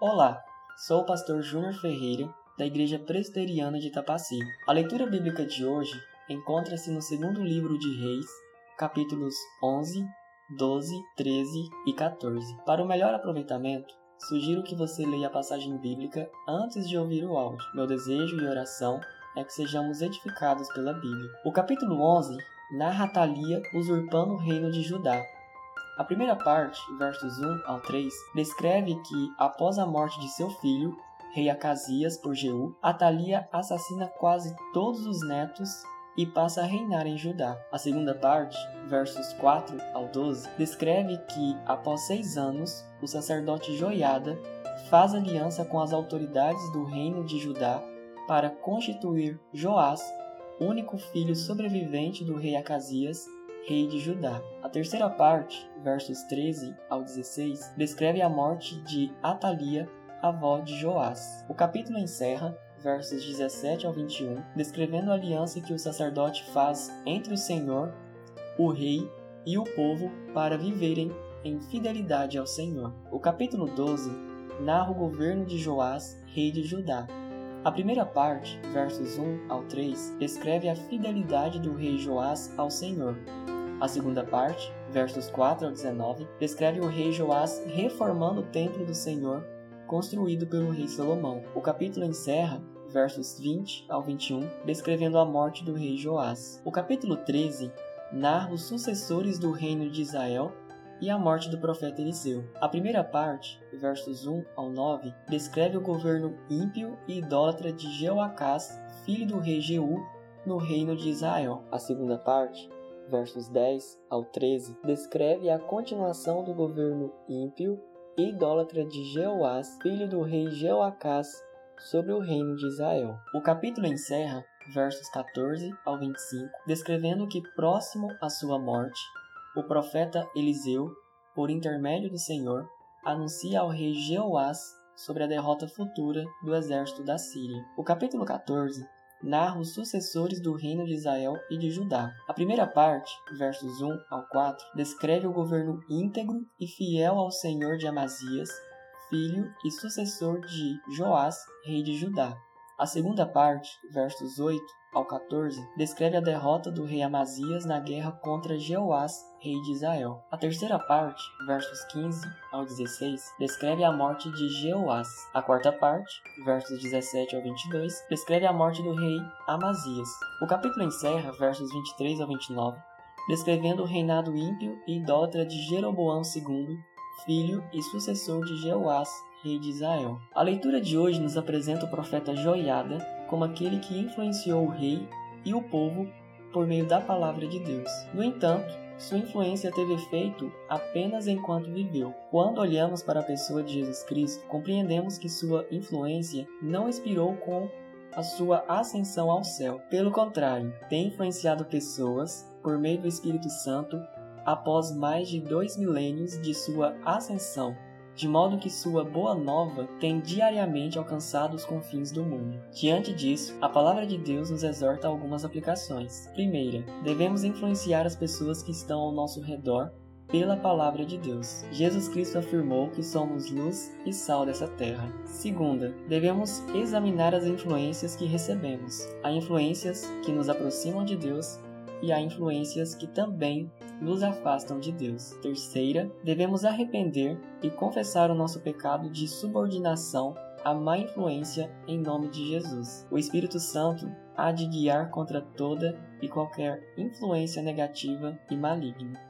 Olá, sou o pastor Júnior Ferreira, da Igreja Presbiteriana de Itapaci. A leitura bíblica de hoje encontra-se no segundo livro de Reis, capítulos 11, 12, 13 e 14. Para o melhor aproveitamento, sugiro que você leia a passagem bíblica antes de ouvir o áudio. Meu desejo e oração é que sejamos edificados pela Bíblia. O capítulo 11 narra Atalia usurpando o reino de Judá. A primeira parte, versos 1 ao 3, descreve que, após a morte de seu filho, rei Acasias por Jeú, Atalia assassina quase todos os netos e passa a reinar em Judá. A segunda parte, versos 4 ao 12, descreve que, após seis anos, o sacerdote Joiada faz aliança com as autoridades do reino de Judá para constituir Joás, único filho sobrevivente do rei Acasias, rei de Judá. A terceira parte, versos 13 ao 16, descreve a morte de Atalia, avó de Joás. O capítulo encerra, versos 17 ao 21, descrevendo a aliança que o sacerdote faz entre o Senhor, o rei e o povo para viverem em fidelidade ao Senhor. O capítulo 12 narra o governo de Joás, rei de Judá. A primeira parte, versos 1 ao 3, descreve a fidelidade do rei Joás ao Senhor, a segunda parte, versos 4 ao 19, descreve o rei Joás reformando o templo do Senhor construído pelo rei Salomão. O capítulo encerra versos 20 ao 21, descrevendo a morte do rei Joás. O capítulo 13 narra os sucessores do reino de Israel e a morte do profeta Eliseu. A primeira parte, versos 1 ao 9, descreve o governo ímpio e idólatra de Jeoacás, filho do rei Jeú, no reino de Israel. A segunda parte, versos 10 ao 13, descreve a continuação do governo ímpio e idólatra de Jeoás, filho do rei Jeoacás, sobre o reino de Israel. O capítulo encerra, versos 14 ao 25, descrevendo que próximo à sua morte, o profeta Eliseu, por intermédio do Senhor, anuncia ao rei Jeoás sobre a derrota futura do exército da Síria. O capítulo 14 narra os sucessores do reino de Israel e de Judá. A primeira parte, versos 1 ao 4, descreve o governo íntegro e fiel ao Senhor de Amazias, filho e sucessor de Joás, rei de Judá. A segunda parte, versos 8 ao 14, descreve a derrota do rei Amazias na guerra contra Jeoás, rei de Israel. A terceira parte, versos 15 ao 16, descreve a morte de Jeoás. A quarta parte, versos 17 ao 22, descreve a morte do rei Amazias. O capítulo encerra, versos 23 ao 29, descrevendo o reinado ímpio e idólatra de Jeroboão II, filho e sucessor de Jeoás, rei de Israel. A leitura de hoje nos apresenta o profeta Joiada como aquele que influenciou o rei e o povo por meio da palavra de Deus. No entanto, sua influência teve efeito apenas enquanto viveu. Quando olhamos para a pessoa de Jesus Cristo, compreendemos que sua influência não expirou com a sua ascensão ao céu. Pelo contrário, tem influenciado pessoas por meio do Espírito Santo após mais de dois milênios de sua ascensão de modo que sua boa nova tem diariamente alcançado os confins do mundo. Diante disso, a palavra de Deus nos exorta a algumas aplicações. Primeira, devemos influenciar as pessoas que estão ao nosso redor pela palavra de Deus. Jesus Cristo afirmou que somos luz e sal dessa terra. Segunda, devemos examinar as influências que recebemos. Há influências que nos aproximam de Deus e há influências que também nos afastam de Deus. Terceira, devemos arrepender e confessar o nosso pecado de subordinação à má influência em nome de Jesus. O Espírito Santo há de guiar contra toda e qualquer influência negativa e maligna.